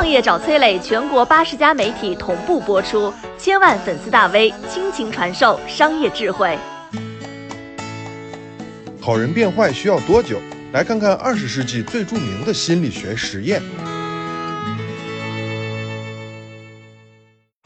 创业找崔磊，全国八十家媒体同步播出，千万粉丝大 V 倾情传授商业智慧。好人变坏需要多久？来看看二十世纪最著名的心理学实验。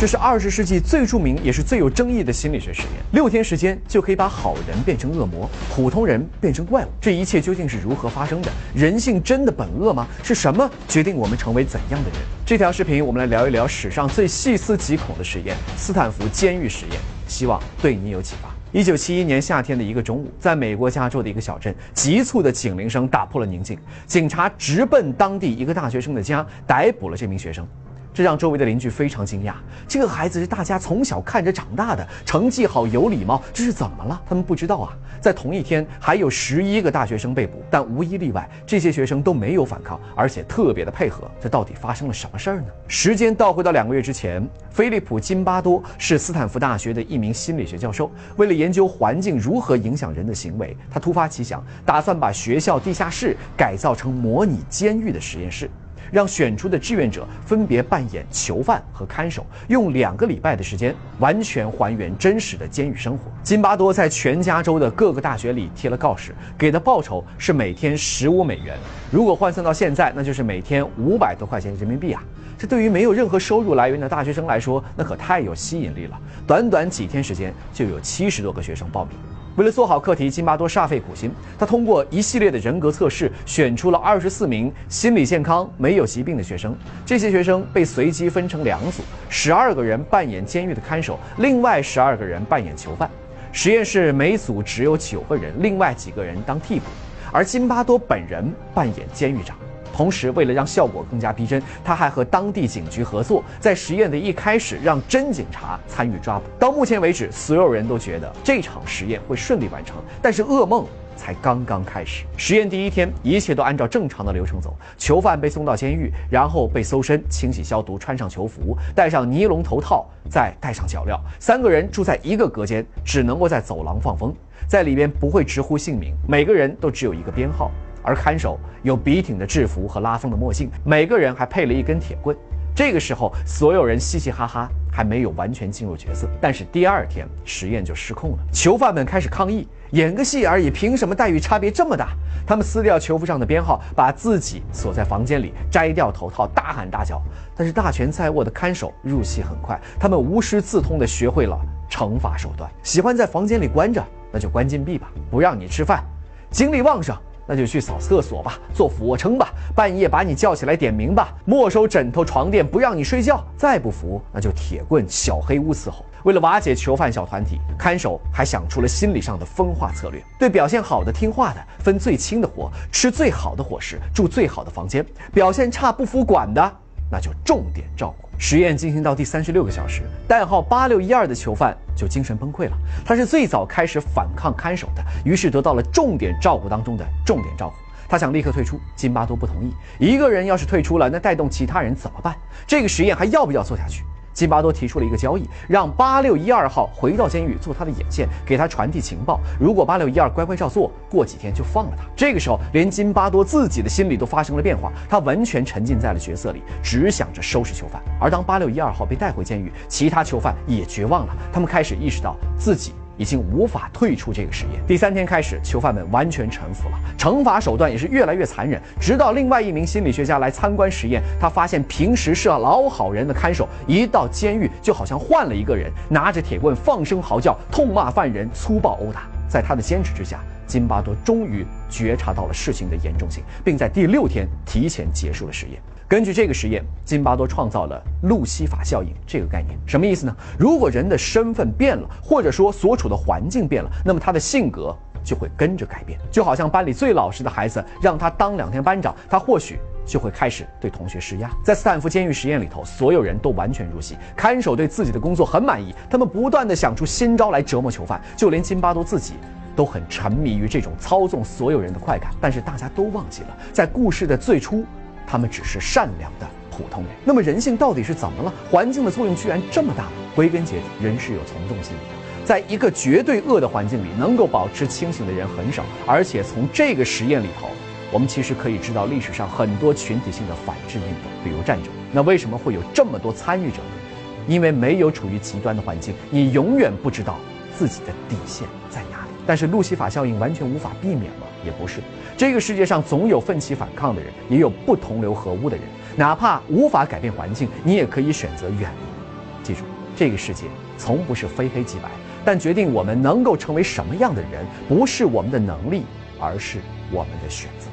这是二十世纪最著名也是最有争议的心理学实验。六天时间就可以把好人变成恶魔，普通人变成怪物。这一切究竟是如何发生的？人性真的本恶吗？是什么决定我们成为怎样的人？这条视频我们来聊一聊史上最细思极恐的实验——斯坦福监狱实验，希望对你有启发。一九七一年夏天的一个中午，在美国加州的一个小镇，急促的警铃声打破了宁静。警察直奔当地一个大学生的家，逮捕了这名学生。这让周围的邻居非常惊讶。这个孩子是大家从小看着长大的，成绩好，有礼貌，这是怎么了？他们不知道啊。在同一天，还有十一个大学生被捕，但无一例外，这些学生都没有反抗，而且特别的配合。这到底发生了什么事儿呢？时间倒回到两个月之前，菲利普·金巴多是斯坦福大学的一名心理学教授。为了研究环境如何影响人的行为，他突发奇想，打算把学校地下室改造成模拟监狱的实验室。让选出的志愿者分别扮演囚犯和看守，用两个礼拜的时间完全还原真实的监狱生活。金巴多在全加州的各个大学里贴了告示，给的报酬是每天十五美元，如果换算到现在，那就是每天五百多块钱人民币啊！这对于没有任何收入来源的大学生来说，那可太有吸引力了。短短几天时间，就有七十多个学生报名。为了做好课题，金巴多煞费苦心。他通过一系列的人格测试，选出了二十四名心理健康、没有疾病的学生。这些学生被随机分成两组，十二个人扮演监狱的看守，另外十二个人扮演囚犯。实验室每组只有九个人，另外几个人当替补，而金巴多本人扮演监狱长。同时，为了让效果更加逼真，他还和当地警局合作，在实验的一开始让真警察参与抓捕。到目前为止，所有人都觉得这场实验会顺利完成，但是噩梦才刚刚开始。实验第一天，一切都按照正常的流程走，囚犯被送到监狱，然后被搜身、清洗、消毒，穿上囚服，戴上尼龙头套，再戴上脚镣。三个人住在一个隔间，只能够在走廊放风，在里边不会直呼姓名，每个人都只有一个编号。而看守有笔挺的制服和拉风的墨镜，每个人还配了一根铁棍。这个时候，所有人嘻嘻哈哈，还没有完全进入角色。但是第二天，实验就失控了。囚犯们开始抗议，演个戏而已，凭什么待遇差别这么大？他们撕掉囚服上的编号，把自己锁在房间里，摘掉头套，大喊大叫。但是大权在握的看守入戏很快，他们无师自通地学会了惩罚手段。喜欢在房间里关着，那就关禁闭吧，不让你吃饭。精力旺盛。那就去扫厕所吧，做俯卧撑吧，半夜把你叫起来点名吧，没收枕头床垫，不让你睡觉。再不服，那就铁棍、小黑屋伺候。为了瓦解囚犯小团体，看守还想出了心理上的分化策略：对表现好的、听话的分最轻的活，吃最好的伙食，住最好的房间；表现差、不服管的，那就重点照顾。实验进行到第三十六个小时，代号八六一二的囚犯就精神崩溃了。他是最早开始反抗看守的，于是得到了重点照顾当中的重点照顾。他想立刻退出，金巴多不同意。一个人要是退出了，那带动其他人怎么办？这个实验还要不要做下去？金巴多提出了一个交易，让八六一二号回到监狱做他的眼线，给他传递情报。如果八六一二乖乖照做，过几天就放了他。这个时候，连金巴多自己的心里都发生了变化，他完全沉浸在了角色里，只想着收拾囚犯。而当八六一二号被带回监狱，其他囚犯也绝望了，他们开始意识到自己。已经无法退出这个实验。第三天开始，囚犯们完全臣服了，惩罚手段也是越来越残忍。直到另外一名心理学家来参观实验，他发现平时是老好人的看守，一到监狱就好像换了一个人，拿着铁棍放声嚎叫，痛骂犯人，粗暴殴打。在他的坚持之下，金巴多终于觉察到了事情的严重性，并在第六天提前结束了实验。根据这个实验，金巴多创造了路西法效应这个概念，什么意思呢？如果人的身份变了，或者说所处的环境变了，那么他的性格就会跟着改变。就好像班里最老实的孩子，让他当两天班长，他或许就会开始对同学施压。在斯坦福监狱实验里头，所有人都完全入戏，看守对自己的工作很满意，他们不断的想出新招来折磨囚犯，就连金巴多自己都很沉迷于这种操纵所有人的快感。但是大家都忘记了，在故事的最初。他们只是善良的普通人。那么人性到底是怎么了？环境的作用居然这么大？归根结底，人是有从众心理的。在一个绝对恶的环境里，能够保持清醒的人很少。而且从这个实验里头，我们其实可以知道历史上很多群体性的反制运动，比如战争。那为什么会有这么多参与者呢？因为没有处于极端的环境，你永远不知道自己的底线在哪。但是路西法效应完全无法避免吗？也不是。这个世界上总有奋起反抗的人，也有不同流合污的人。哪怕无法改变环境，你也可以选择远离。记住，这个世界从不是非黑即白，但决定我们能够成为什么样的人，不是我们的能力，而是我们的选择。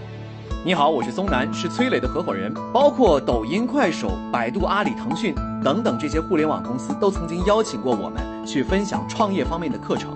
你好，我是松南，是崔磊的合伙人。包括抖音、快手、百度、阿里、腾讯等等这些互联网公司，都曾经邀请过我们去分享创业方面的课程。